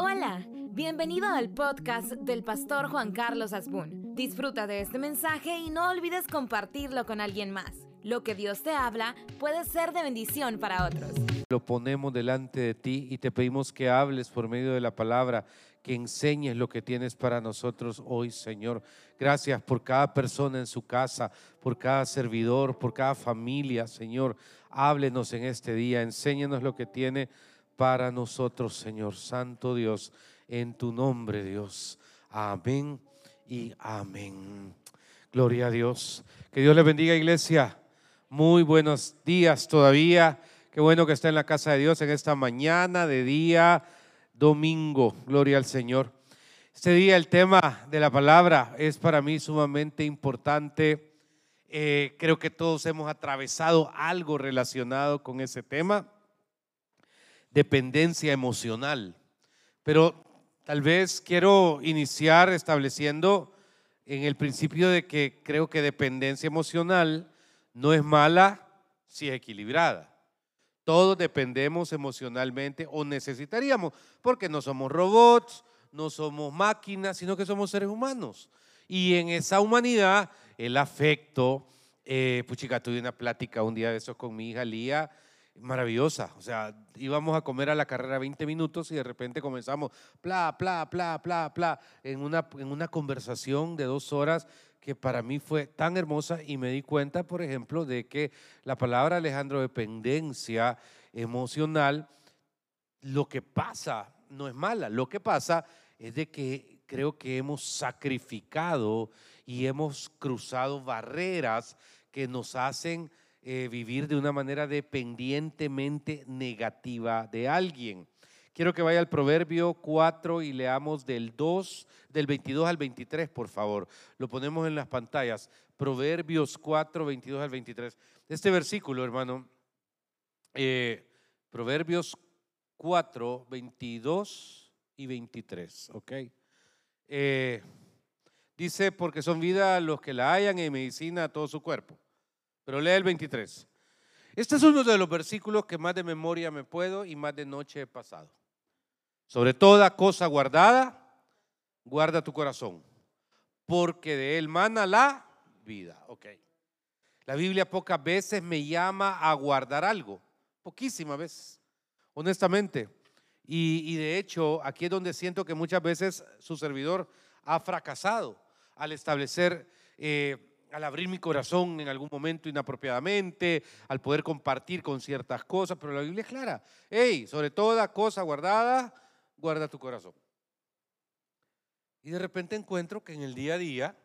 Hola, bienvenido al podcast del pastor Juan Carlos Asbun. Disfruta de este mensaje y no olvides compartirlo con alguien más. Lo que Dios te habla puede ser de bendición para otros. Lo ponemos delante de ti y te pedimos que hables por medio de la palabra, que enseñes lo que tienes para nosotros hoy, Señor. Gracias por cada persona en su casa, por cada servidor, por cada familia, Señor. Háblenos en este día, enséñanos lo que tiene para nosotros, Señor Santo Dios, en tu nombre, Dios. Amén y amén. Gloria a Dios. Que Dios le bendiga, iglesia. Muy buenos días todavía. Qué bueno que está en la casa de Dios en esta mañana de día domingo. Gloria al Señor. Este día el tema de la palabra es para mí sumamente importante. Eh, creo que todos hemos atravesado algo relacionado con ese tema dependencia emocional. Pero tal vez quiero iniciar estableciendo en el principio de que creo que dependencia emocional no es mala si es equilibrada. Todos dependemos emocionalmente o necesitaríamos, porque no somos robots, no somos máquinas, sino que somos seres humanos. Y en esa humanidad, el afecto, eh, puchica, tuve una plática un día de eso con mi hija Lía, maravillosa. O sea, íbamos a comer a la carrera 20 minutos y de repente comenzamos, pla, pla, pla, pla, pla, en una, en una conversación de dos horas que para mí fue tan hermosa y me di cuenta, por ejemplo, de que la palabra Alejandro dependencia emocional, lo que pasa no es mala, lo que pasa es de que creo que hemos sacrificado y hemos cruzado barreras que nos hacen eh, vivir de una manera dependientemente negativa de alguien. Quiero que vaya al Proverbio 4 y leamos del 2, del 22 al 23, por favor. Lo ponemos en las pantallas. Proverbios 4, 22 al 23. Este versículo, hermano, eh, Proverbios 4, 22 y 23, ¿ok? Eh, dice, porque son vida los que la hayan y medicina a todo su cuerpo. Pero lee el 23. Este es uno de los versículos que más de memoria me puedo y más de noche he pasado. Sobre toda cosa guardada, guarda tu corazón, porque de él mana la vida. Ok. La Biblia pocas veces me llama a guardar algo, poquísimas veces, honestamente. Y, de hecho, aquí es donde siento que muchas veces su servidor ha fracasado al establecer eh, al abrir mi corazón en algún momento inapropiadamente, al poder compartir con ciertas cosas, pero la Biblia es clara. Hey, sobre toda cosa guardada, guarda tu corazón. Y de repente encuentro que en el día a día,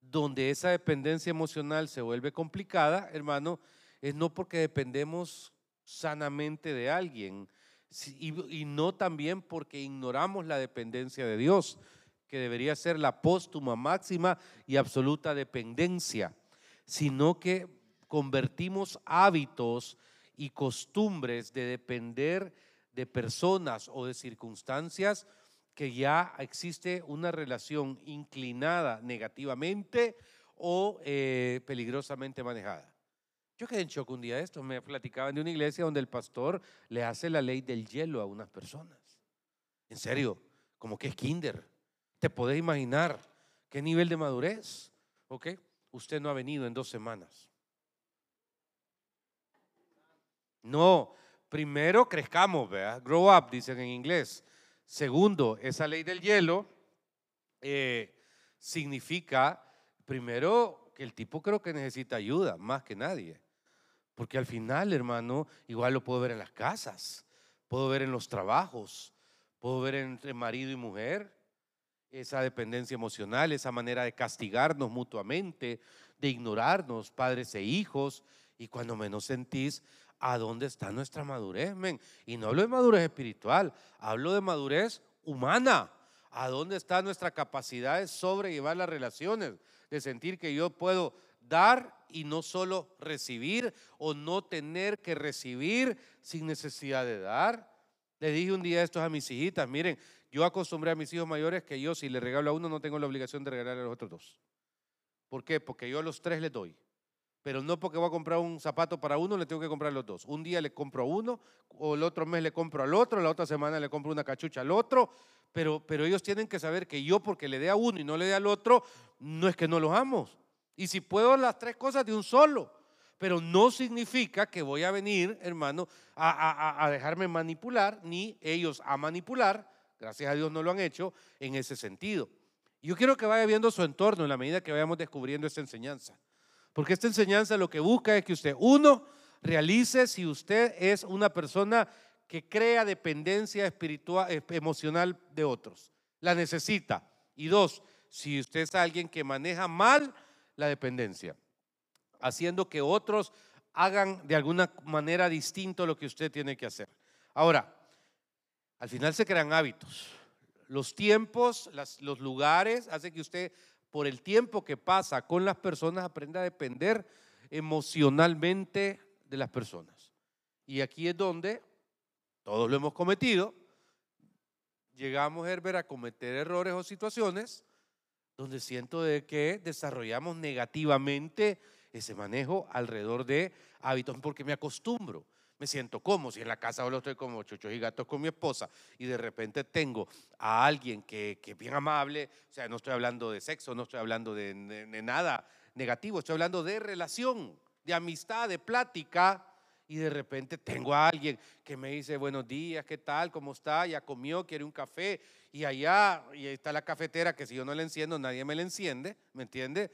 donde esa dependencia emocional se vuelve complicada, hermano, es no porque dependemos sanamente de alguien, y, no también porque ignoramos la dependencia de Dios, que debería ser la póstuma máxima y absoluta dependencia, sino que convertimos hábitos y costumbres de depender de personas o de circunstancias que ya existe una relación inclinada negativamente o eh, peligrosamente manejada. Yo quedé en shock un día de esto, me platicaban de una iglesia donde el pastor le hace la ley del hielo a unas personas. En serio, como que es kinder. Te podés imaginar qué nivel de madurez, ¿ok? Usted no ha venido en dos semanas. No, primero crezcamos, ¿verdad? Grow up, dicen en inglés. Segundo, esa ley del hielo eh, significa, primero, que el tipo creo que necesita ayuda, más que nadie. Porque al final, hermano, igual lo puedo ver en las casas, puedo ver en los trabajos, puedo ver entre marido y mujer, esa dependencia emocional, esa manera de castigarnos mutuamente, de ignorarnos, padres e hijos, y cuando menos sentís, ¿a dónde está nuestra madurez, men? Y no hablo de madurez espiritual, hablo de madurez humana. ¿A dónde está nuestra capacidad de sobrellevar las relaciones? De sentir que yo puedo dar y no solo recibir o no tener que recibir sin necesidad de dar. Le dije un día esto a mis hijitas, miren, yo acostumbré a mis hijos mayores que yo si le regalo a uno no tengo la obligación de regalarle a los otros dos. ¿Por qué? Porque yo a los tres les doy. pero no porque voy a comprar un zapato para uno, le tengo que comprar los dos. Un día le compro a uno, o el otro mes le compro al otro, la otra semana le compro una cachucha al otro, pero, pero ellos tienen que saber que yo porque le dé a uno y no le dé al otro, no es que no los amo. Y si puedo las tres cosas de un solo, pero no significa que voy a venir, hermano, a, a dejarme manipular, ni ellos a manipular, gracias a Dios no lo han hecho en ese sentido. Yo quiero que vaya viendo su entorno en la medida que vayamos descubriendo esta enseñanza. Porque esta enseñanza lo que busca es que usted, uno, realice si usted es una persona que crea dependencia espiritual, eh, emocional de otros. La necesita. Y dos, si usted es alguien que maneja mal la dependencia, haciendo que otros hagan de alguna manera distinto lo que usted tiene que hacer. Ahora, al final se crean hábitos. Los tiempos, los lugares, hace que usted por el tiempo que pasa con las personas, aprende a depender emocionalmente de las personas. Y aquí es donde todos lo hemos cometido. Llegamos, Herbert, a cometer errores o situaciones donde siento de que desarrollamos negativamente ese manejo alrededor de hábitos, porque me acostumbro me siento como si en la casa solo estoy como chuchos y gatos con mi esposa y de repente tengo a alguien que, que es bien amable, o sea, no estoy hablando de sexo, no estoy hablando de, nada negativo, estoy hablando de relación, de amistad, de plática, y de repente tengo a alguien que me dice buenos días, ¿qué tal? ¿Cómo está? Ya comió, quiere un café y allá y está la cafetera que si yo no la enciendo nadie me la enciende, ¿me entiende?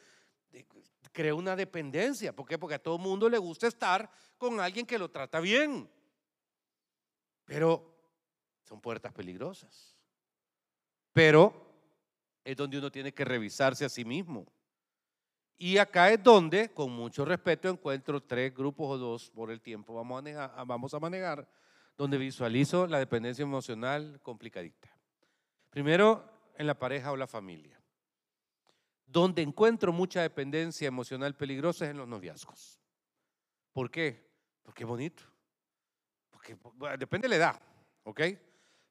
Crea una dependencia. ¿Por qué? Porque a todo mundo le gusta estar con alguien que lo trata bien. Pero son puertas peligrosas. Pero es donde uno tiene que revisarse a sí mismo. Y acá es donde, con mucho respeto, encuentro tres grupos o dos por el tiempo, vamos a manejar, vamos a manejar donde visualizo la dependencia emocional complicadita. Primero, en la pareja o la familia. Donde encuentro mucha dependencia emocional peligrosa es en los noviazgos. ¿Por qué? Porque es bonito. Porque depende de la edad, ¿ok?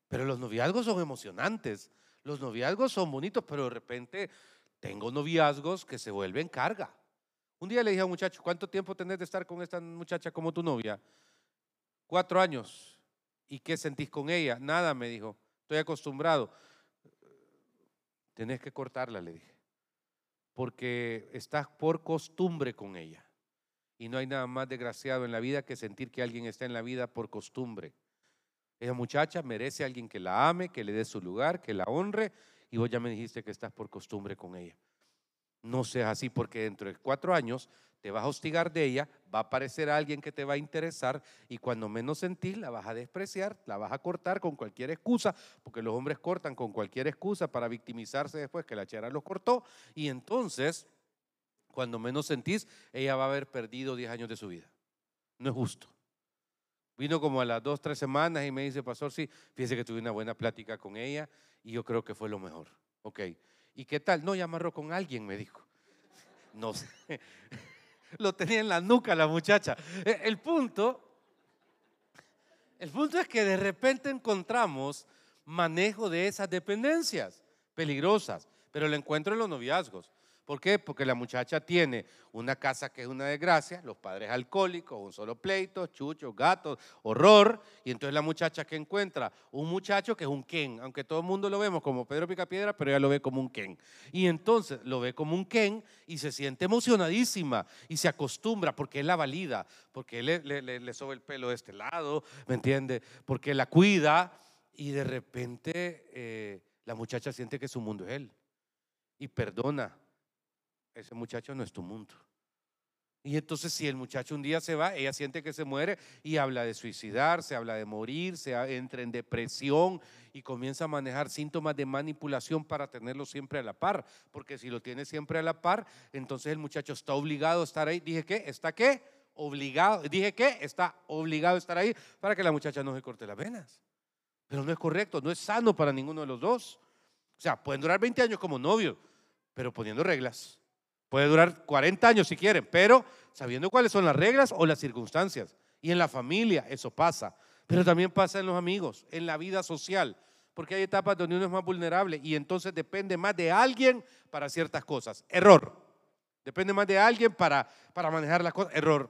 Pero los noviazgos son emocionantes. Los noviazgos son bonitos, pero de repente tengo noviazgos que se vuelven carga. Un día le dije a un muchacho, ¿cuánto tiempo tenés de estar con esta muchacha como tu novia? Cuatro años. ¿Y qué sentís con ella? Nada, me dijo. Estoy acostumbrado. Tenés que cortarla, le dije porque estás por costumbre con ella. Y no hay nada más desgraciado en la vida que sentir que alguien está en la vida por costumbre. Esa muchacha merece a alguien que la ame, que le dé su lugar, que la honre, y vos ya me dijiste que estás por costumbre con ella. No seas así porque dentro de cuatro años te vas a hostigar de ella, va a aparecer alguien que te va a interesar y cuando menos sentís la vas a despreciar, la vas a cortar con cualquier excusa, porque los hombres cortan con cualquier excusa para victimizarse después que la chera los cortó y entonces, cuando menos sentís, ella va a haber perdido 10 años de su vida. No es justo. Vino como a las dos, tres semanas y me dice, pastor, sí, fíjese que tuve una buena plática con ella y yo creo que fue lo mejor. Ok. ¿Y qué tal? No, ya amarró con alguien, me dijo. No sé. Lo tenía en la nuca la muchacha. E, el punto, el punto es que de repente encontramos manejo de esas dependencias peligrosas, pero lo encuentro en los noviazgos. ¿Por qué? Porque la muchacha tiene una casa que es una desgracia, los padres alcohólicos, un solo pleito, chuchos, gatos, horror. Y entonces la muchacha que encuentra un muchacho que es un Ken, aunque todo el mundo lo vemos como Pedro Picapiedra, pero ella lo ve como un Ken. Y entonces lo ve como un Ken y se siente emocionadísima y se acostumbra porque él la valida, porque él le, le, le sobe el pelo de este lado, ¿me entiende? Porque la cuida y de repente eh, la muchacha siente que su mundo es él y perdona ese muchacho no es tu mundo. Y entonces si el muchacho un día se va, ella siente que se muere y habla de suicidarse, habla de morir, se entra en depresión y comienza a manejar síntomas de manipulación para tenerlo siempre a la par. Porque si lo tiene siempre a la par, entonces el muchacho está obligado a estar ahí. Dije que, ¿está qué? Obligado. Dije que está obligado a estar ahí para que la muchacha no se corte las venas. Pero no es correcto, no es sano para ninguno de los dos. O sea, pueden durar 20 años como novio, pero poniendo reglas. Puede durar 40 años si quieren, pero sabiendo cuáles son las reglas o las circunstancias. Y en la familia eso pasa, pero también pasa en los amigos, en la vida social, porque hay etapas donde uno es más vulnerable y entonces depende más de alguien para ciertas cosas. Error. Depende más de alguien para, para manejar las cosas. Error.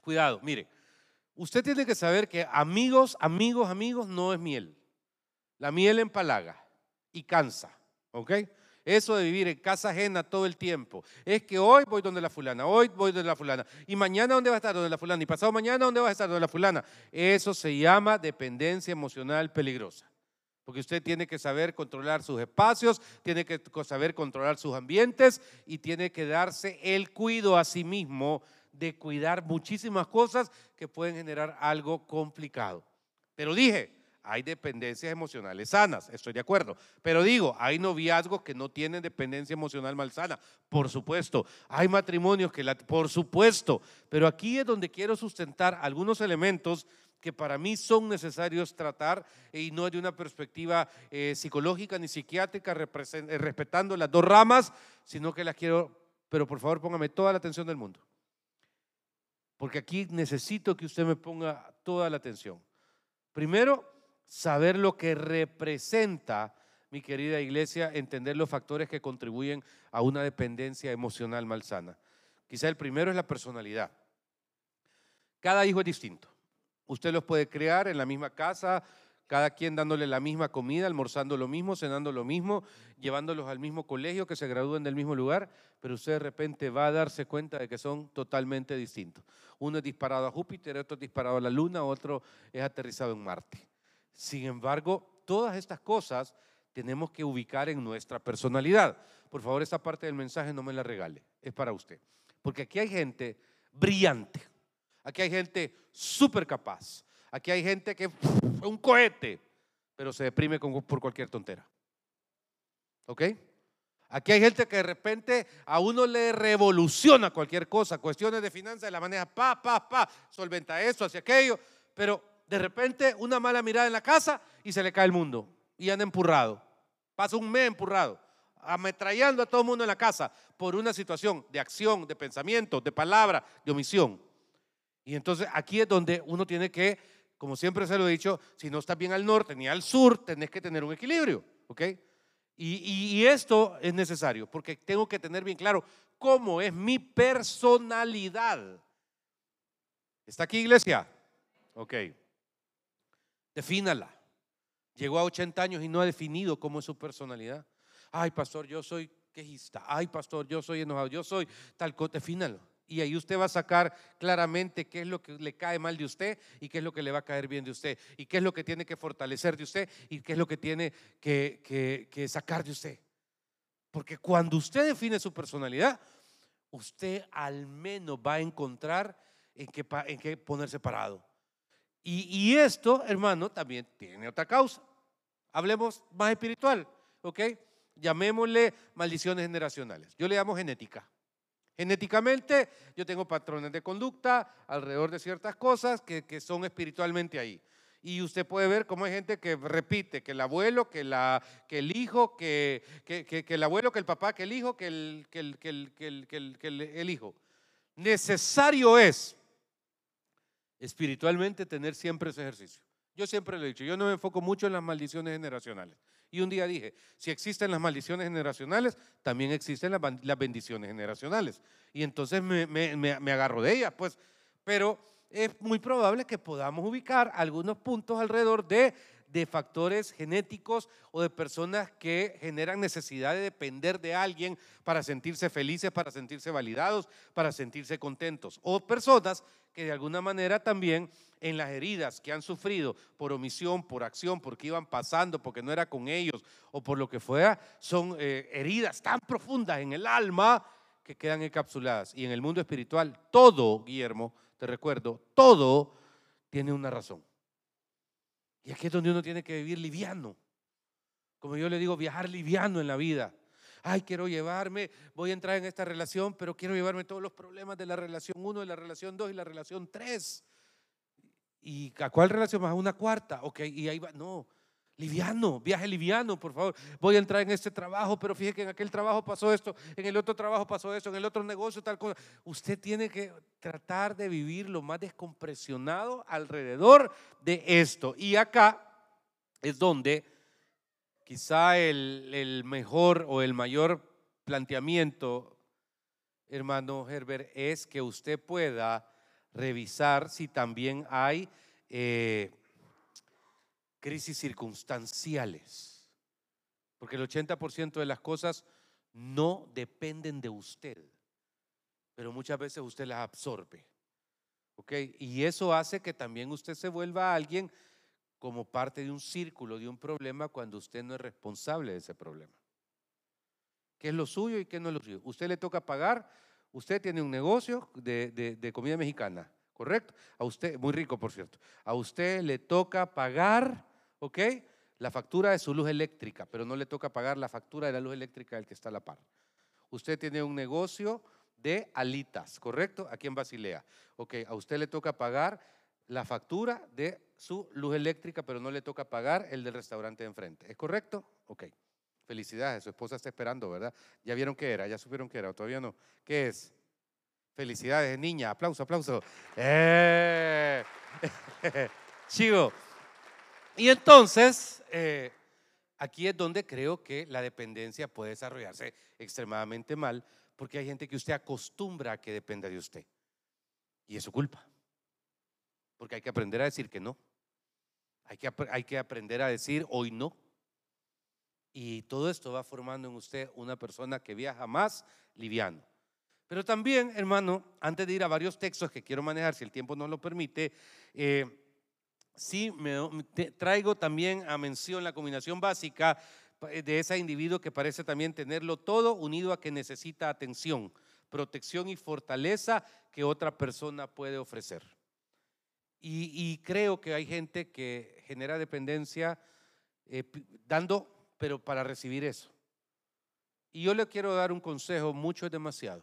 Cuidado, mire. Usted tiene que saber que amigos, amigos, amigos no es miel. La miel empalaga y cansa. ¿Ok? Eso de vivir en casa ajena todo el tiempo. Es que hoy voy donde la fulana, hoy voy donde la fulana. Y mañana dónde va a estar donde la fulana. Y pasado mañana dónde va a estar donde la fulana. Eso se llama dependencia emocional peligrosa. Porque usted tiene que saber controlar sus espacios, tiene que saber controlar sus ambientes y tiene que darse el cuido a sí mismo de cuidar muchísimas cosas que pueden generar algo complicado. Pero dije, hay dependencias emocionales sanas, estoy de acuerdo. Pero digo, hay noviazgos que no tienen dependencia emocional malsana, por supuesto. Hay matrimonios que la, por supuesto. Pero aquí es donde quiero sustentar algunos elementos que para mí son necesarios tratar y no de una perspectiva eh, psicológica ni psiquiátrica, eh, respetando las dos ramas, sino que las quiero, pero por favor póngame toda la atención del mundo. Porque aquí necesito que usted me ponga toda la atención. Primero, saber lo que representa, mi querida iglesia, entender los factores que contribuyen a una dependencia emocional malsana. Quizá el primero es la personalidad. Cada hijo es distinto. Usted los puede crear en la misma casa, cada quien dándole la misma comida, almorzando lo mismo, cenando lo mismo, llevándolos al mismo colegio, que se gradúen del mismo lugar, pero usted de repente va a darse cuenta de que son totalmente distintos. Uno es disparado a Júpiter, otro es disparado a la Luna, otro es aterrizado en Marte. Sin embargo, todas estas cosas tenemos que ubicar en nuestra personalidad. Por favor, esta parte del mensaje no me la regale, es para usted. Porque aquí hay gente brillante, aquí hay gente súper capaz, aquí hay gente que es un cohete, pero se deprime por cualquier tontera. ¿Ok? Aquí hay gente que de repente a uno le revoluciona cualquier cosa, cuestiones de finanzas, de la manera pa, pa, pa, solventa eso, hacia aquello, pero de repente una mala mirada en la casa y se le cae el mundo y anda empurrado. Pasa un mes empurrado, ametrallando a todo el mundo en la casa por una situación de acción, de pensamiento, de palabra, de omisión. Y entonces aquí es donde uno tiene que, como siempre se lo he dicho, si no estás bien al norte ni al sur, tenés que tener un equilibrio, ¿ok? Y, y esto es necesario porque tengo que tener bien claro cómo es mi personalidad. ¿Está aquí, iglesia? Ok. Defínala. Llegó a 80 años y no ha definido cómo es su personalidad. Ay, pastor, yo soy quejista. Ay, pastor, yo soy enojado. Yo soy tal cosa. Defínalo. Y ahí usted va a sacar claramente qué es lo que le cae mal de usted y qué es lo que le va a caer bien de usted. Y qué es lo que tiene que fortalecer de usted y qué es lo que tiene que, que sacar de usted. Porque cuando usted define su personalidad, usted al menos va a encontrar en qué, en qué ponerse parado. Y, esto, hermano, también tiene otra causa. Hablemos más espiritual, ¿ok? Llamémosle maldiciones generacionales. Yo le llamo genética. Genéticamente yo tengo patrones de conducta alrededor de ciertas cosas que, son espiritualmente ahí. Y usted puede ver cómo hay gente que repite, que el abuelo, que, el hijo, que, el abuelo, que el papá, que el hijo, que el, el hijo. Necesario es espiritualmente tener siempre ese ejercicio. Yo siempre lo he dicho, yo no me enfoco mucho en las maldiciones generacionales. Y un día dije, si existen las maldiciones generacionales, también existen las, bendiciones generacionales. Y entonces me, agarro de ellas, pues. Pero es muy probable que podamos ubicar algunos puntos alrededor de de factores genéticos o de personas que generan necesidad de depender de alguien para sentirse felices, para sentirse validados, para sentirse contentos. O personas que de alguna manera también en las heridas que han sufrido por omisión, por acción, porque iban pasando, porque no era con ellos o por lo que fuera, son eh, heridas tan profundas en el alma que quedan encapsuladas. Y en el mundo espiritual, todo, Guillermo, te recuerdo, todo tiene una razón. Y aquí es donde uno tiene que vivir liviano. Como yo le digo, viajar liviano en la vida. Ay, quiero llevarme, voy a entrar en esta relación, pero quiero llevarme todos los problemas de la relación 1, de la relación 2 y la relación 3. ¿Y a cuál relación más? Una cuarta. Ok, y ahí va. No, Liviano, viaje liviano, por favor. Voy a entrar en este trabajo, pero fíjese que en aquel trabajo pasó esto, en el otro trabajo pasó esto, en el otro negocio tal cosa. Usted tiene que tratar de vivir lo más descompresionado alrededor de esto. Y acá es donde quizá el, el mejor o el mayor planteamiento hermano Herbert, es que usted pueda revisar si también hay eh, crisis circunstanciales. Porque el 80% de las cosas no dependen de usted, pero muchas veces usted las absorbe. Y eso hace que también usted se vuelva alguien como parte de un círculo, de un problema, cuando usted no es responsable de ese problema. ¿Qué es lo suyo y qué no es lo suyo? Usted le toca pagar, usted tiene un negocio de, de comida mexicana, ¿correcto? A usted, muy rico por cierto, a usted le toca pagar, ¿ok? La factura de su luz eléctrica, pero no le toca pagar la factura de la luz eléctrica del que está a la par. Usted tiene un negocio de alitas, ¿correcto? Aquí en Basilea. Ok, a usted le toca pagar la factura de su luz eléctrica, pero no le toca pagar el del restaurante de enfrente. ¿Es correcto? Ok. Felicidades, su esposa está esperando, ¿verdad? ¿Ya vieron qué era? ¿Ya supieron qué era? todavía no? ¿Qué es? Felicidades, niña. Aplauso, aplauso. ¡Eh! Chivo. Y entonces, eh, aquí es donde creo que la dependencia puede desarrollarse extremadamente mal, porque hay gente que usted acostumbra a que dependa de usted. Y es su culpa. Porque hay que aprender a decir que no. Hay que, hay que aprender a decir hoy no. Y todo esto va formando en usted una persona que viaja más liviano. Pero también, hermano, antes de ir a varios textos que quiero manejar, si el tiempo no lo permite, eh, sí me, traigo también a mención la combinación básica de ese individuo que parece también tenerlo todo unido a que necesita atención, protección y fortaleza que otra persona puede ofrecer. Y, creo que hay gente que genera dependencia eh, dando, pero para recibir eso. Y yo le quiero dar un consejo, mucho es demasiado.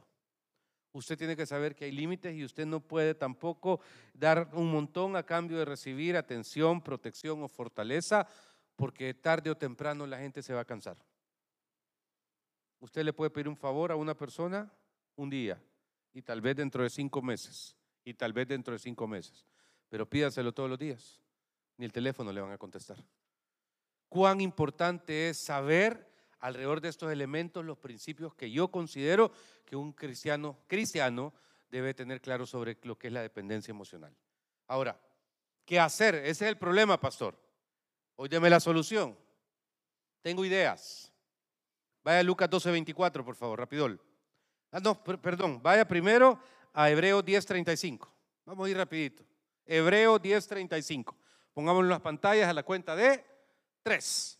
Usted tiene que saber que hay límites y usted no puede tampoco dar un montón a cambio de recibir atención, protección o fortaleza, porque tarde o temprano la gente se va a cansar. Usted le puede pedir un favor a una persona un día y tal vez dentro de cinco meses y tal vez dentro de cinco meses pero pídaselo todos los días. Ni el teléfono le van a contestar. Cuán importante es saber alrededor de estos elementos los principios que yo considero que un cristiano, cristiano debe tener claro sobre lo que es la dependencia emocional. Ahora, ¿qué hacer? Ese es el problema, pastor. Hoy deme la solución. Tengo ideas. Vaya a Lucas 12:24, por favor, rapidol. Ah, no, perdón, vaya primero a Hebreos 10:35. Vamos a ir rapidito. Hebreo 10:35. Pongámoslo en las pantallas a la cuenta de tres.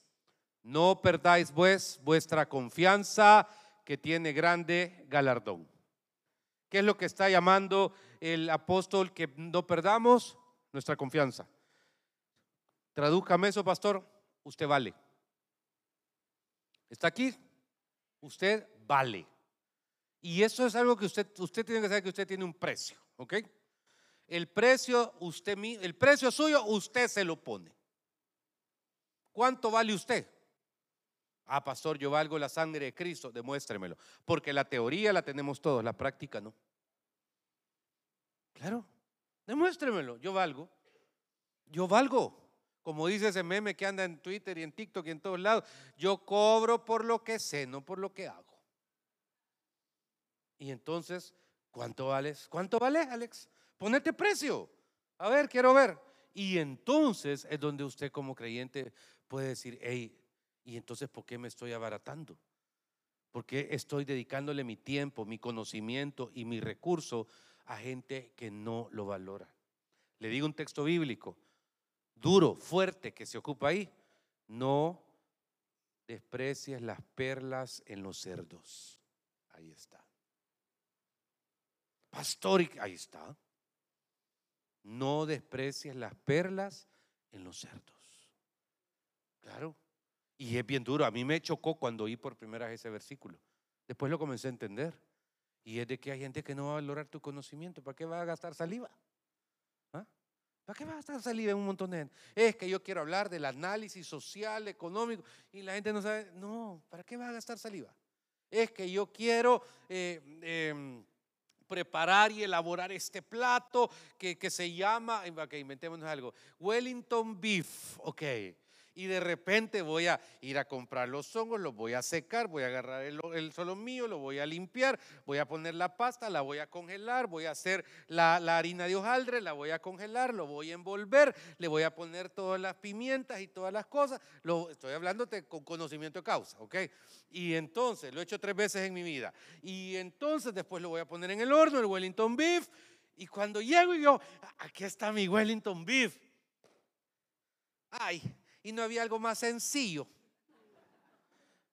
No perdáis vuestra confianza que tiene grande galardón. ¿Qué es lo que está llamando el apóstol que no perdamos? Nuestra confianza. Tradújame eso, pastor. Usted vale. ¿Está aquí? Usted vale. Y eso es algo que usted, usted tiene que saber que usted tiene un precio, ¿ok? El precio, usted, el precio suyo, usted se lo pone. ¿Cuánto vale usted? Ah, pastor, yo valgo la sangre de Cristo, demuéstremelo. Porque la teoría la tenemos todos, la práctica no. Claro, demuéstremelo, yo valgo. Yo valgo. Como dice ese meme que anda en Twitter y en TikTok y en todos lados, yo cobro por lo que sé, no por lo que hago. Y entonces, ¿cuánto vales? ¿Cuánto vale, Alex? Ponete precio. A ver, quiero ver. Y entonces es donde usted como creyente puede decir, hey, ¿y entonces por qué me estoy abaratando? ¿Por qué estoy dedicándole mi tiempo, mi conocimiento y mi recurso a gente que no lo valora? Le digo un texto bíblico, duro, fuerte, que se ocupa ahí. No desprecies las perlas en los cerdos. Ahí está. Pastor, ahí está. No desprecies las perlas en los cerdos. Claro. Y es bien duro. A mí me chocó cuando oí por primera vez ese versículo. Después lo comencé a entender. Y es de que hay gente que no va a valorar tu conocimiento. ¿Para qué va a gastar saliva? ¿Ah? ¿Para qué va a gastar saliva en un montón de gente? Es que yo quiero hablar del análisis social, económico, y la gente no sabe. No, ¿para qué va a gastar saliva? Es que yo quiero eh, em, preparar y elaborar este plato que, se llama, ok, inventémonos algo, Wellington Beef, ok. Y de repente voy a ir a comprar los hongos, los voy a secar, voy a agarrar el, solo mío, lo voy a limpiar, voy a poner la pasta, la voy a congelar, voy a hacer la, harina de hojaldre, la voy a congelar, lo voy a envolver, le voy a poner todas las pimientas y todas las cosas. Estoy hablándote con conocimiento de causa, ¿ok? Y entonces, lo he hecho tres veces en mi vida. Y entonces después lo voy a poner en el horno, el Wellington Beef. Y cuando llego y yo, aquí está mi Wellington Beef. Ay, y no había algo más sencillo.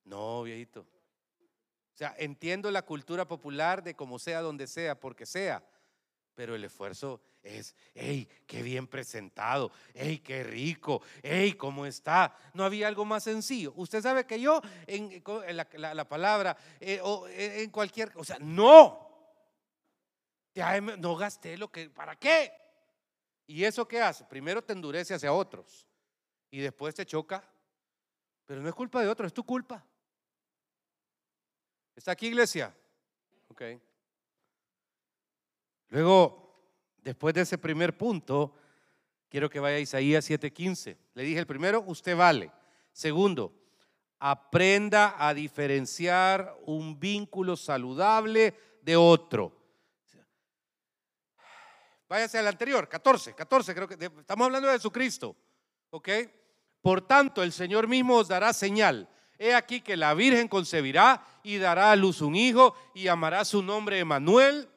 No, viejito. O sea, entiendo la cultura popular de como sea, donde sea, porque sea, pero el esfuerzo es, hey, qué bien presentado, hey, qué rico, hey, cómo está. No había algo más sencillo. Usted sabe que yo en, la, palabra, eh, o en cualquier, o sea, no. No gasté lo que, ¿para qué? ¿Y eso qué hace? Primero te endurece hacia otros y después te choca. Pero no es culpa de otro, es tu culpa. ¿Está aquí, iglesia? Ok. Luego, después de ese primer punto, quiero que vaya a Isaías 7:15. Le dije el primero, usted vale. Segundo, aprenda a diferenciar un vínculo saludable de otro. Váyase al anterior, 14, 14, creo que estamos hablando de Jesucristo. ¿Ok? Por tanto, el Señor mismo os dará señal. He aquí que la Virgen concebirá y dará a luz un hijo y amará su nombre Emanuel.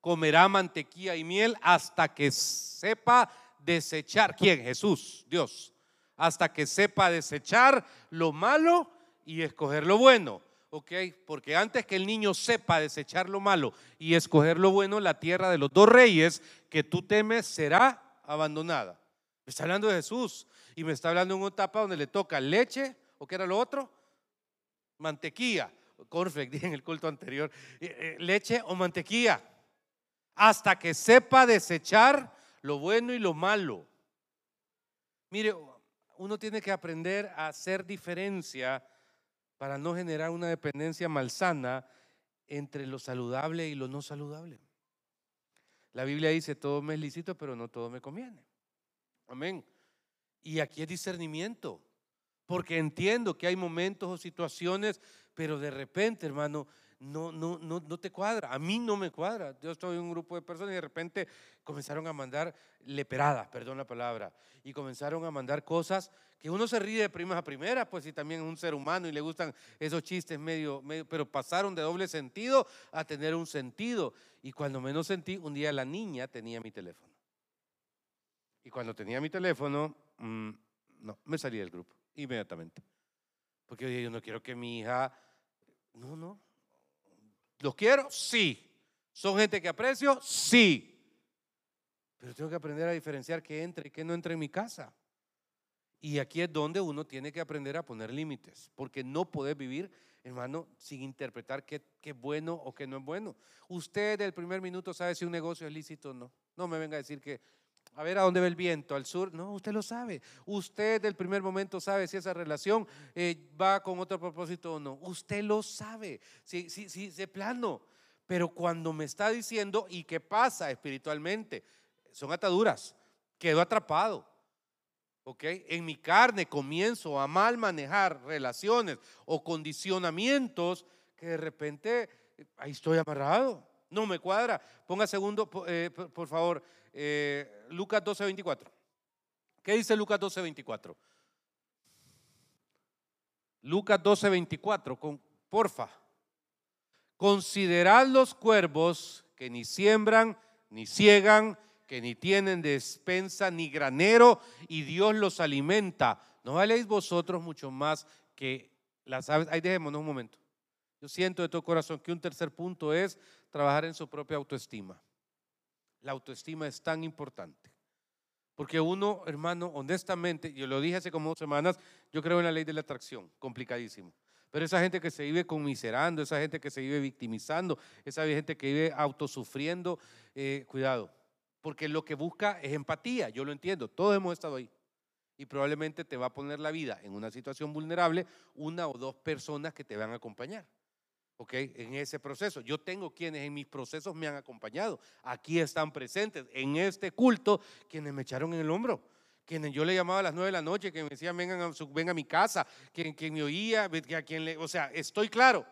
Comerá mantequilla y miel hasta que sepa desechar. ¿Quién? Jesús, Dios. Hasta que sepa desechar lo malo y escoger lo bueno. ¿Ok? Porque antes que el niño sepa desechar lo malo y escoger lo bueno, la tierra de los dos reyes que tú temes será abandonada. Está hablando de Jesús y me está hablando en una etapa donde le toca leche, ¿o qué era lo otro? Mantequilla, cornflake, dije en el culto anterior, eh, eh, leche o mantequilla, hasta que sepa desechar lo bueno y lo malo. Mire, uno tiene que aprender a hacer diferencia para no generar una dependencia malsana entre lo saludable y lo no saludable. La Biblia dice, todo me es lícito, pero no todo me conviene. Amén. Y aquí es discernimiento, porque entiendo que hay momentos o situaciones, pero de repente, hermano, no, no, no, no te cuadra. A mí no me cuadra. Yo estoy en un grupo de personas y de repente comenzaron a mandar leperadas, perdón la palabra, y comenzaron a mandar cosas que uno se ríe de primas a primeras, pues si también es un ser humano y le gustan esos chistes medio, medio, pero pasaron de doble sentido a tener un sentido. Y cuando menos sentí, un día la niña tenía mi teléfono. Y cuando tenía mi teléfono, Mm, no, me salí del grupo inmediatamente. Porque yo no quiero que mi hija, no, no. ¿Los quiero? Sí. ¿Son gente que aprecio? Sí. Pero tengo que aprender a diferenciar qué entra y qué no entra en mi casa. Y aquí es donde uno tiene que aprender a poner límites, porque no puedes vivir, hermano, sin interpretar qué, qué bueno o qué no es bueno. Usted del primer minuto sabe si un negocio es lícito o no. No me venga a decir que a ver a dónde va el viento, al sur. No, usted lo sabe. Usted del primer momento sabe si esa relación eh, va con otro propósito o no. Usted lo sabe. Sí, sí, sí, de plano. Pero cuando me está diciendo, ¿y qué pasa espiritualmente? Son ataduras. Quedo atrapado. ¿Ok? En mi carne comienzo a mal manejar relaciones o condicionamientos que de repente ahí estoy amarrado. No me cuadra. Ponga segundo, eh, por favor, eh, Lucas 12, 24. ¿Qué dice Lucas 12, 24? Lucas 12, 24, con, porfa. Considerad los cuervos que ni siembran, ni ciegan, que ni tienen despensa, ni granero, y Dios los alimenta. ¿No valéis vosotros mucho más que las aves? Ahí dejémonos un momento. Yo siento de todo corazón que un tercer punto es trabajar en su propia autoestima. La autoestima es tan importante. Porque uno, hermano, honestamente, yo lo dije hace como dos semanas, yo creo en la ley de la atracción, complicadísimo. Pero esa gente que se vive conmiserando, esa gente que se vive victimizando, esa gente que vive autosufriendo, eh, cuidado. Porque lo que busca es empatía, yo lo entiendo, todos hemos estado ahí. Y probablemente te va a poner la vida en una situación vulnerable una o dos personas que te van a acompañar. ¿Ok? En ese proceso. Yo tengo quienes en mis procesos me han acompañado. Aquí están presentes en este culto quienes me echaron en el hombro, quien yo le llamaba a las nueve de la noche, que me decían vengan a, venga a mi casa, quien, quien me oía, a quien le, o sea, estoy claro.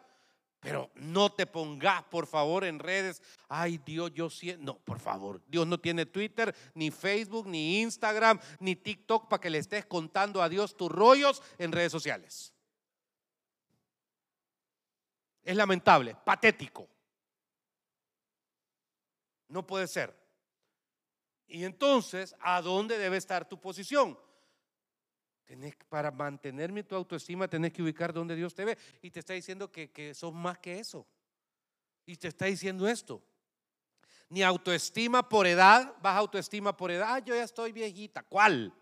Pero no te pongas, por favor, en redes. Ay, Dios, yo siento. No, por favor. Dios no tiene Twitter, ni Facebook, ni Instagram, ni TikTok para que le estés contando a Dios tus rollos en redes sociales. Es lamentable, patético. No puede ser. Y entonces, ¿a dónde debe estar tu posición? para mantenerme tu autoestima, tenés que ubicar donde Dios te ve. Y te está diciendo que, que sos más que eso. Y te está diciendo esto. Ni autoestima por edad, baja autoestima por edad. Ah, yo ya estoy viejita. ¿Cuál?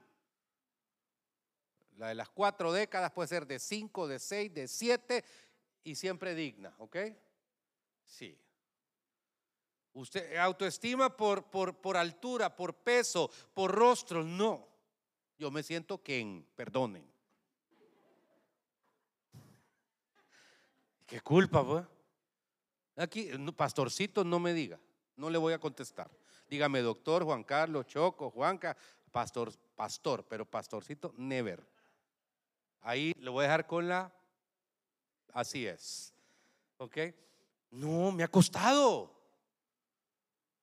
La de las cuatro décadas puede ser de cinco, de seis, de siete y siempre digna, ¿ok? Sí. Usted, autoestima por, por, por altura, por peso, por rostro, no. Yo me siento Ken, perdonen. ¿Qué culpa, pues? Aquí, pastorcito, no me diga, no le voy a contestar. Dígame, doctor, Juan Carlos, Choco, Juanca, pastor, pastor, pero pastorcito, never. Ahí lo voy a dejar con la, así es. ¿Ok? No, me ha costado.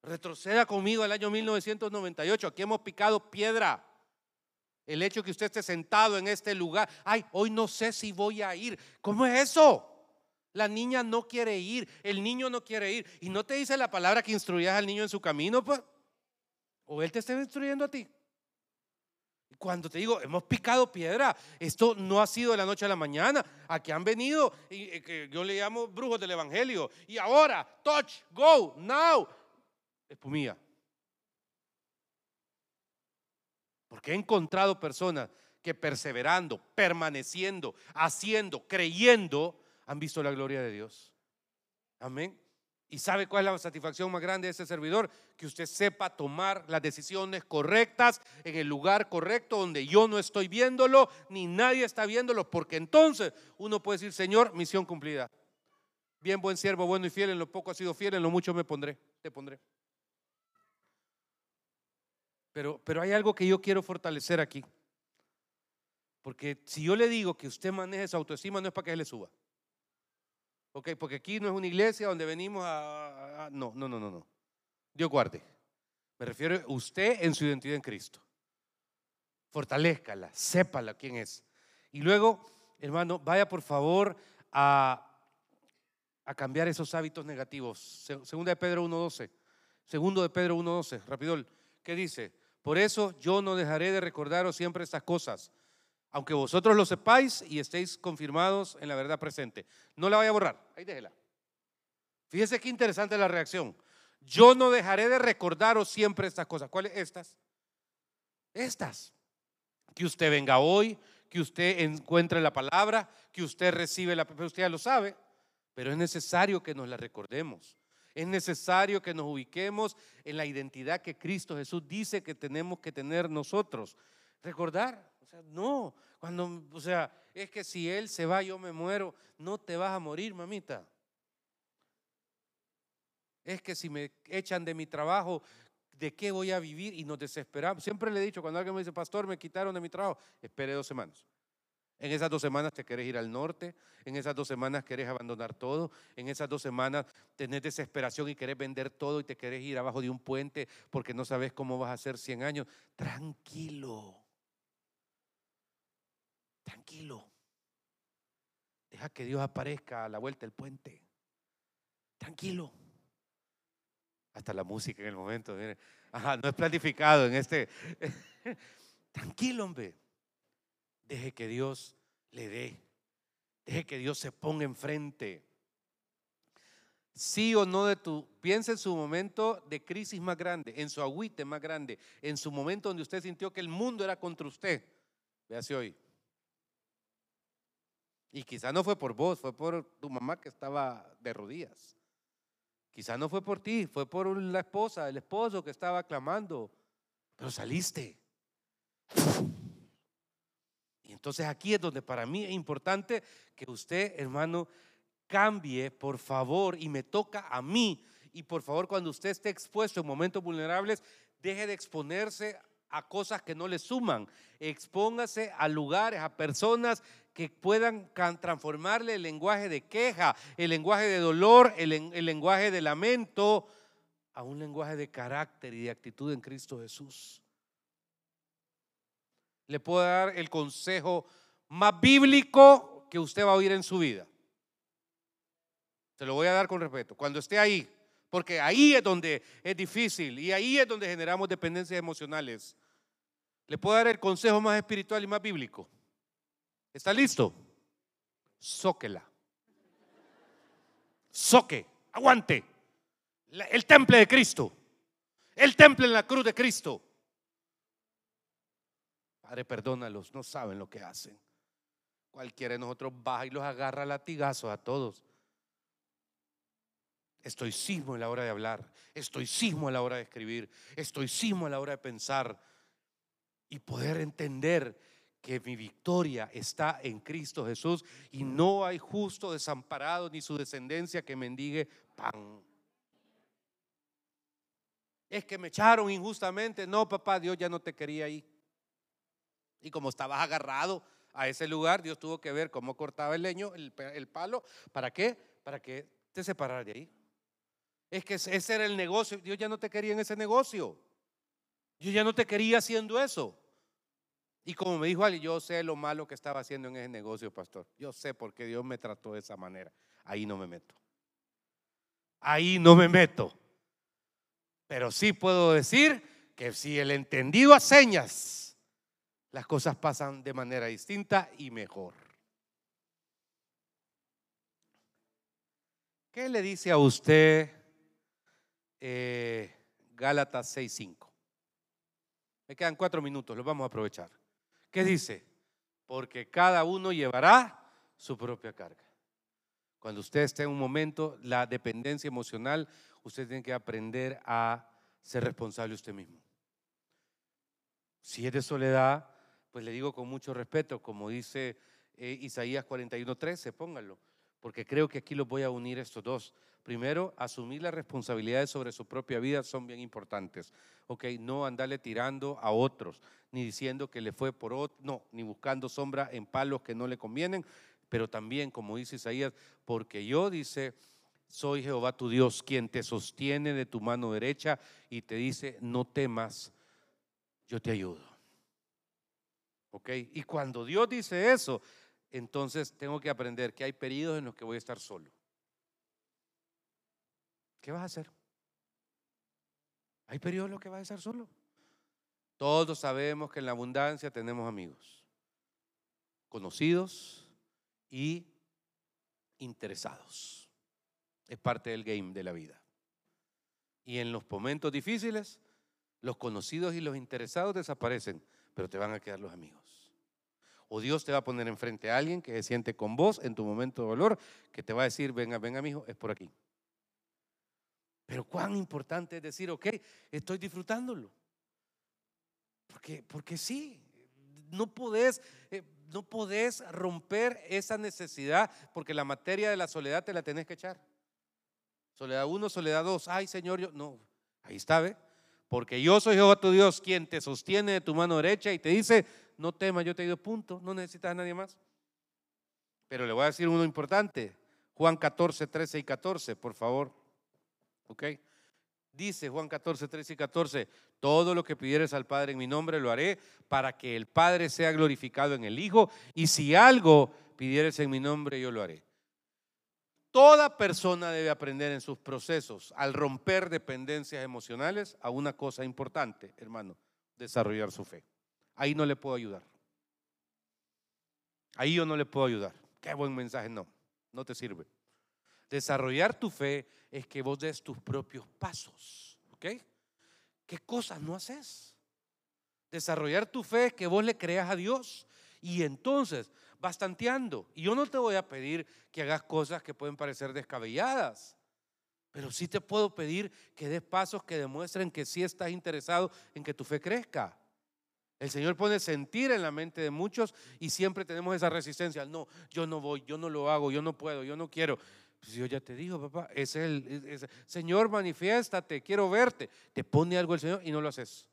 Retroceda conmigo al año 1998. Aquí hemos picado piedra. El hecho que usted esté sentado en este lugar, ay, hoy no sé si voy a ir. ¿Cómo es eso? La niña no quiere ir, el niño no quiere ir. Y no te dice la palabra que instruyas al niño en su camino, pues. O él te está instruyendo a ti. Cuando te digo, hemos picado piedra, esto no ha sido de la noche a la mañana. Aquí han venido, y, que yo le llamo brujos del evangelio. Y ahora, touch, go, now. Espumía. Porque he encontrado personas que perseverando, permaneciendo, haciendo, creyendo, han visto la gloria de Dios. Amén. ¿Y sabe cuál es la satisfacción más grande de ese servidor? Que usted sepa tomar las decisiones correctas en el lugar correcto donde yo no estoy viéndolo, ni nadie está viéndolo, porque entonces uno puede decir, Señor, misión cumplida. Bien, buen siervo, bueno y fiel, en lo poco ha sido fiel, en lo mucho me pondré, te pondré. Pero, pero hay algo que yo quiero fortalecer aquí. Porque si yo le digo que usted maneje esa autoestima, no es para que él le suba. Ok, porque aquí no es una iglesia donde venimos a, no, no, no, no, no. Dios guarde. Me refiero a usted en su identidad en Cristo. Fortalezcala, sépala quién es. Y luego, hermano, vaya por favor a, a cambiar esos hábitos negativos. Segunda de Pedro 1.12. Segundo de Pedro 1.12. Rapidol. ¿Qué dice? Por eso yo no dejaré de recordaros siempre estas cosas, aunque vosotros lo sepáis y estéis confirmados en la verdad presente. No la vaya a borrar, ahí déjela. Fíjese qué interesante la reacción. Yo no dejaré de recordaros siempre estas cosas. ¿Cuáles estas? Estas. Que usted venga hoy, que usted encuentre la palabra, que usted recibe la... Usted ya lo sabe, pero es necesario que nos la recordemos. Es necesario que nos ubiquemos en la identidad que Cristo Jesús dice que tenemos que tener nosotros. Recordar, sea, no, cuando, o sea, es que si Él se va, yo me muero, no te vas a morir, mamita. Es que si me echan de mi trabajo, ¿de qué voy a vivir? Y nos desesperamos. Siempre le he dicho, cuando alguien me dice, pastor, me quitaron de mi trabajo, espere dos semanas. En esas dos semanas te querés ir al norte, en esas dos semanas querés abandonar todo, en esas dos semanas tenés desesperación y querés vender todo y te querés ir abajo de un puente porque no sabes cómo vas a hacer 100 años. Tranquilo, tranquilo. Deja que Dios aparezca a la vuelta del puente. Tranquilo. Hasta la música en el momento. Ajá, no es planificado en este. Tranquilo, hombre. Deje que Dios le dé. Deje que Dios se ponga enfrente. Sí o no de tu, piensa en su momento de crisis más grande, en su agüite más grande, en su momento donde usted sintió que el mundo era contra usted. Véase hoy. Y quizá no fue por vos, fue por tu mamá que estaba de rodillas. Quizá no fue por ti, fue por la esposa, el esposo que estaba clamando. Pero saliste. Entonces aquí es donde para mí es importante que usted, hermano, cambie, por favor, y me toca a mí. Y por favor, cuando usted esté expuesto en momentos vulnerables, deje de exponerse a cosas que no le suman. Expóngase a lugares, a personas que puedan transformarle el lenguaje de queja, el lenguaje de dolor, el, lenguaje de lamento, a un lenguaje de carácter y de actitud en Cristo Jesús. Le puedo dar el consejo más bíblico que usted va a oír en su vida. Se lo voy a dar con respeto. Cuando esté ahí, porque ahí es donde es difícil y ahí es donde generamos dependencias emocionales. Le puedo dar el consejo más espiritual y más bíblico. ¿Está listo? Zóquela. Soque, aguante. El temple de Cristo. El temple en la cruz de Cristo. Padre, perdónalos, no saben lo que hacen. Cualquiera de nosotros baja y los agarra latigazos a todos. Estoicismo en la hora de hablar, estoicismo a la hora de escribir, estoicismo a la hora de pensar y poder entender que mi victoria está en Cristo Jesús y no hay justo desamparado ni su descendencia que mendigue pan. Es que me echaron injustamente. No, papá, Dios ya no te quería ahí. Y como estabas agarrado a ese lugar, Dios tuvo que ver cómo cortaba el leño, el, palo. ¿Para qué? Para que te separara de ahí. Es que ese era el negocio. Dios ya no te quería en ese negocio. Yo ya no te quería haciendo eso. Y como me dijo Ali, yo sé lo malo que estaba haciendo en ese negocio, pastor. Yo sé por qué Dios me trató de esa manera. Ahí no me meto. Ahí no me meto. Pero sí puedo decir que si el entendido a señas, las cosas pasan de manera distinta y mejor. ¿Qué le dice a usted eh, Gálatas 6.5. Me quedan cuatro minutos, los vamos a aprovechar. ¿Qué dice? Porque cada uno llevará su propia carga. Cuando usted esté en un momento, la dependencia emocional, usted tiene que aprender a ser responsable usted mismo. Si es de soledad, pues le digo con mucho respeto, como dice eh, Isaías 41.13, pónganlo, porque creo que aquí los voy a unir estos dos. Primero, asumir las responsabilidades sobre su propia vida son bien importantes. Ok, no andarle tirando a otros, ni diciendo que le fue por otro, no, ni buscando sombra en palos que no le convienen, pero también, como dice Isaías, porque yo, dice, soy Jehová tu Dios, quien te sostiene de tu mano derecha y te dice, no temas, yo te ayudo. ¿Ok? Y cuando Dios dice eso, entonces tengo que aprender que hay periodos en los que voy a estar solo. ¿Qué vas a hacer? Hay periodos en los que vas a estar solo. Todos sabemos que en la abundancia tenemos amigos, conocidos y interesados. Es parte del game de la vida. Y en los momentos difíciles, los conocidos y los interesados desaparecen, pero te van a quedar los amigos. O Dios te va a poner enfrente a alguien que se siente con vos en tu momento de dolor, que te va a decir, venga, venga, amigo, es por aquí. Pero cuán importante es decir, ok, estoy disfrutándolo. Porque, porque sí, no podés, eh, no podés romper esa necesidad, porque la materia de la soledad te la tenés que echar. Soledad uno, soledad dos. Ay, Señor, yo no. Ahí está, ¿ve? Porque yo soy Jehová tu Dios, quien te sostiene de tu mano derecha y te dice, no temas, yo te he ido punto, no necesitas a nadie más. Pero le voy a decir uno importante, Juan 14, 13 y 14, por favor. ¿Ok? Dice Juan 14, 13 y 14, todo lo que pidieres al Padre en mi nombre lo haré para que el Padre sea glorificado en el Hijo y si algo pidieres en mi nombre yo lo haré. Toda persona debe aprender en sus procesos al romper dependencias emocionales a una cosa importante, hermano, desarrollar su fe. Ahí no le puedo ayudar. Ahí yo no le puedo ayudar. Qué buen mensaje, no, no te sirve. Desarrollar tu fe es que vos des tus propios pasos. ¿Ok? ¿Qué cosas no haces? Desarrollar tu fe es que vos le creas a Dios y entonces vas tanteando. Y yo no te voy a pedir que hagas cosas que pueden parecer descabelladas, pero sí te puedo pedir que des pasos que demuestren que sí estás interesado en que tu fe crezca. El Señor pone sentir en la mente de muchos y siempre tenemos esa resistencia. No, yo no voy, yo no lo hago, yo no puedo, yo no quiero. Pues yo ya te digo, papá, es el, Señor, manifiéstate, quiero verte. Te pone algo el Señor y no lo haces.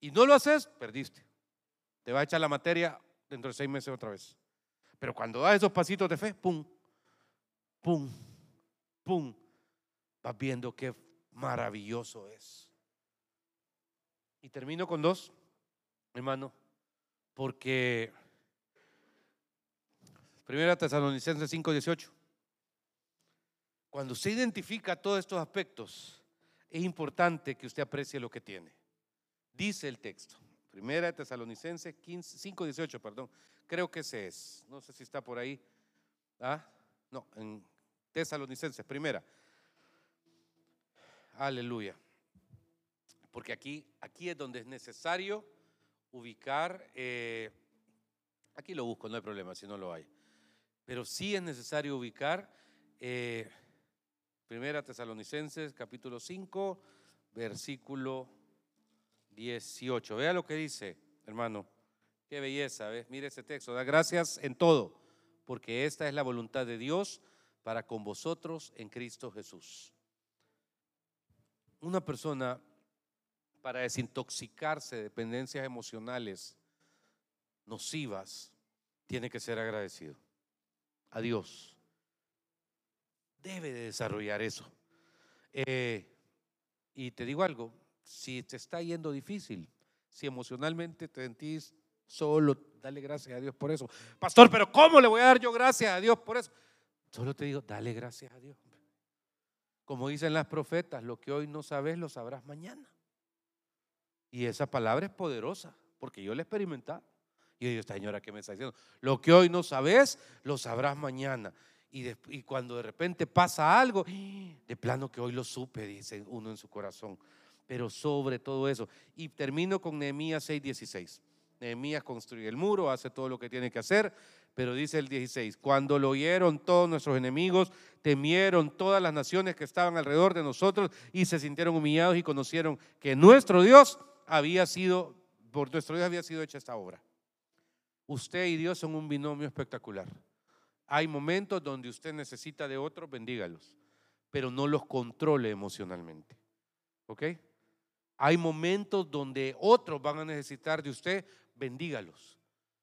y no lo haces, perdiste. Te va a echar la materia dentro de seis meses otra vez. Pero cuando das esos pasitos de fe, pum, pum, pum, vas viendo qué maravilloso es. Y termino con dos, hermano, porque Primera Tesalonicenses 5:18. Cuando usted identifica todos estos aspectos, es importante que usted aprecie lo que tiene. Dice el texto. Primera Tesalonicenses 5:18, perdón. Creo que ese es. No sé si está por ahí. ¿Ah? No, en Tesalonicenses, primera. Aleluya. Porque aquí, aquí es donde es necesario ubicar. Eh, aquí lo busco, no hay problema si no lo hay. Pero sí es necesario ubicar eh, Primera Tesalonicenses capítulo 5, versículo 18. Vea lo que dice, hermano. Qué belleza, ¿ves? Mire ese texto. Da gracias en todo, porque esta es la voluntad de Dios para con vosotros en Cristo Jesús. Una persona para desintoxicarse de dependencias emocionales nocivas tiene que ser agradecido a Dios. Debe de desarrollar eso. Eh, y te digo algo, si te está yendo difícil, si emocionalmente te sentís solo, dale gracias a Dios por eso. Pastor, pero ¿cómo le voy a dar yo gracias a Dios por eso? Solo te digo, dale gracias a Dios. Como dicen las profetas, lo que hoy no sabes, lo sabrás mañana. Y esa palabra es poderosa, porque yo la he experimentado. Y yo digo, esta señora, ¿qué me está diciendo? Lo que hoy no sabes, lo sabrás mañana. Y, y, cuando de repente pasa algo, de plano que hoy lo supe, dice uno en su corazón. Pero sobre todo eso. Y termino con Nehemías 6:16. Nehemías construye el muro, hace todo lo que tiene que hacer, pero dice el 16, cuando lo oyeron todos nuestros enemigos, temieron todas las naciones que estaban alrededor de nosotros y se sintieron humillados y conocieron que nuestro Dios había sido, por nuestro Dios había sido hecha esta obra. Usted y Dios son un binomio espectacular. Hay momentos donde usted necesita de otros, bendígalos, pero no los controle emocionalmente. ¿Ok? Hay momentos donde otros van a necesitar de usted, bendígalos,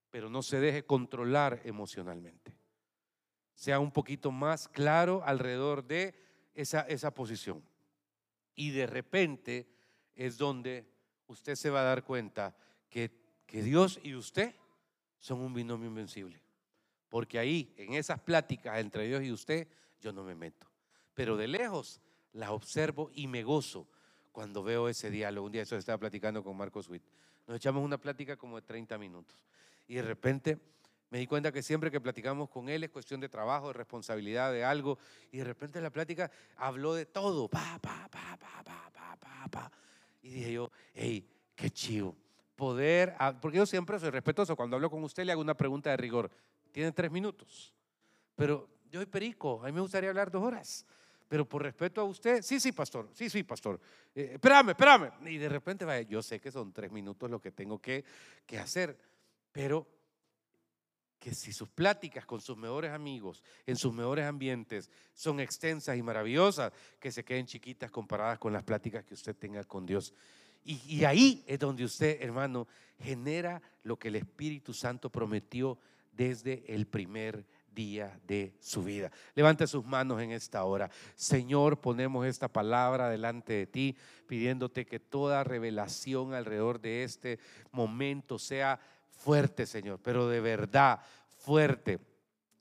pero no se deje controlar emocionalmente. Sea un poquito más claro alrededor de esa, esa posición. Y de repente es donde usted se va a dar cuenta que, que Dios y usted son un binomio invencible. Porque ahí, en esas pláticas entre Dios y usted, yo no me meto. Pero de lejos las observo y me gozo cuando veo ese diálogo. Un día eso estaba platicando con Marcos Witt. Nos echamos una plática como de 30 minutos. Y de repente me di cuenta que siempre que platicamos con él es cuestión de trabajo, de responsabilidad, de algo. Y de repente la plática habló de todo. Pa, pa, pa, pa, pa, pa, pa, pa. Y dije yo, hey, qué chivo. Poder, porque yo siempre soy respetuoso. Cuando hablo con usted le hago una pregunta de rigor. Tiene tres minutos. Pero yo soy perico, a mí me gustaría hablar dos horas. Pero por respeto a usted, sí, sí, pastor, sí, sí, pastor. Eh, espérame, espérame. Y de repente, vaya, yo sé que son tres minutos lo que tengo que, que hacer, pero que si sus pláticas con sus mejores amigos, en sus mejores ambientes, son extensas y maravillosas, que se queden chiquitas comparadas con las pláticas que usted tenga con Dios. Y, ahí es donde usted, hermano, genera lo que el Espíritu Santo prometió desde el primer día de su vida. Levante sus manos en esta hora. Señor, ponemos esta palabra delante de ti, pidiéndote que toda revelación alrededor de este momento sea fuerte, Señor, pero de verdad fuerte.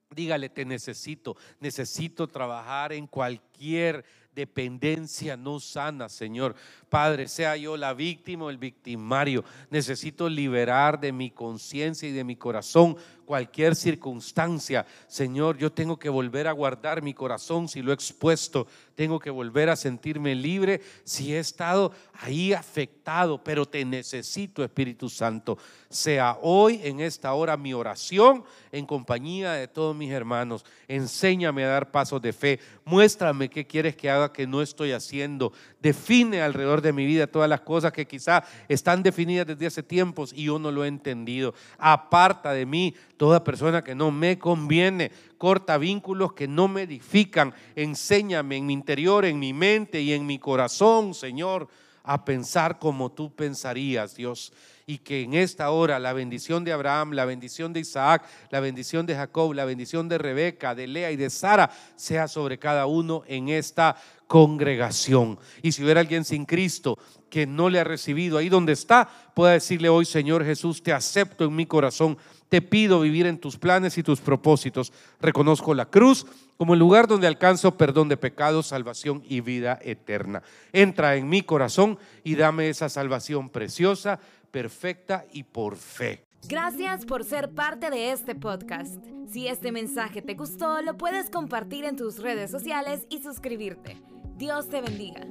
Dígale, te necesito, necesito trabajar en cualquier dependencia no sana, Señor. Padre, sea yo la víctima o el victimario, necesito liberar de mi conciencia y de mi corazón cualquier circunstancia. Señor, yo tengo que volver a guardar mi corazón si lo he expuesto. Tengo que volver a sentirme libre si he estado ahí afectado, pero te necesito, Espíritu Santo. Sea hoy en esta hora mi oración en compañía de todos mis hermanos. Enséñame a dar pasos de fe. Muéstrame qué quieres que haga que no estoy haciendo. Define alrededor de mi vida todas las cosas que quizá están definidas desde hace tiempos y yo no lo he entendido. Aparta de mí toda persona que no me conviene. Corta vínculos que no me edifican. Enséñame en mi interior, en mi mente y en mi corazón, Señor a pensar como tú pensarías, Dios. Y que en esta hora la bendición de Abraham, la bendición de Isaac, la bendición de Jacob, la bendición de Rebeca, de Lea y de Sara sea sobre cada uno en esta congregación. Y si hubiera alguien sin Cristo que no le ha recibido ahí donde está, pueda decirle hoy, Señor Jesús, te acepto en mi corazón, te pido vivir en tus planes y tus propósitos. Reconozco la cruz como el lugar donde alcanzo perdón de pecados, salvación y vida eterna. Entra en mi corazón y dame esa salvación preciosa, perfecta y por fe. Gracias por ser parte de este podcast. Si este mensaje te gustó, lo puedes compartir en tus redes sociales y suscribirte. Dios te bendiga.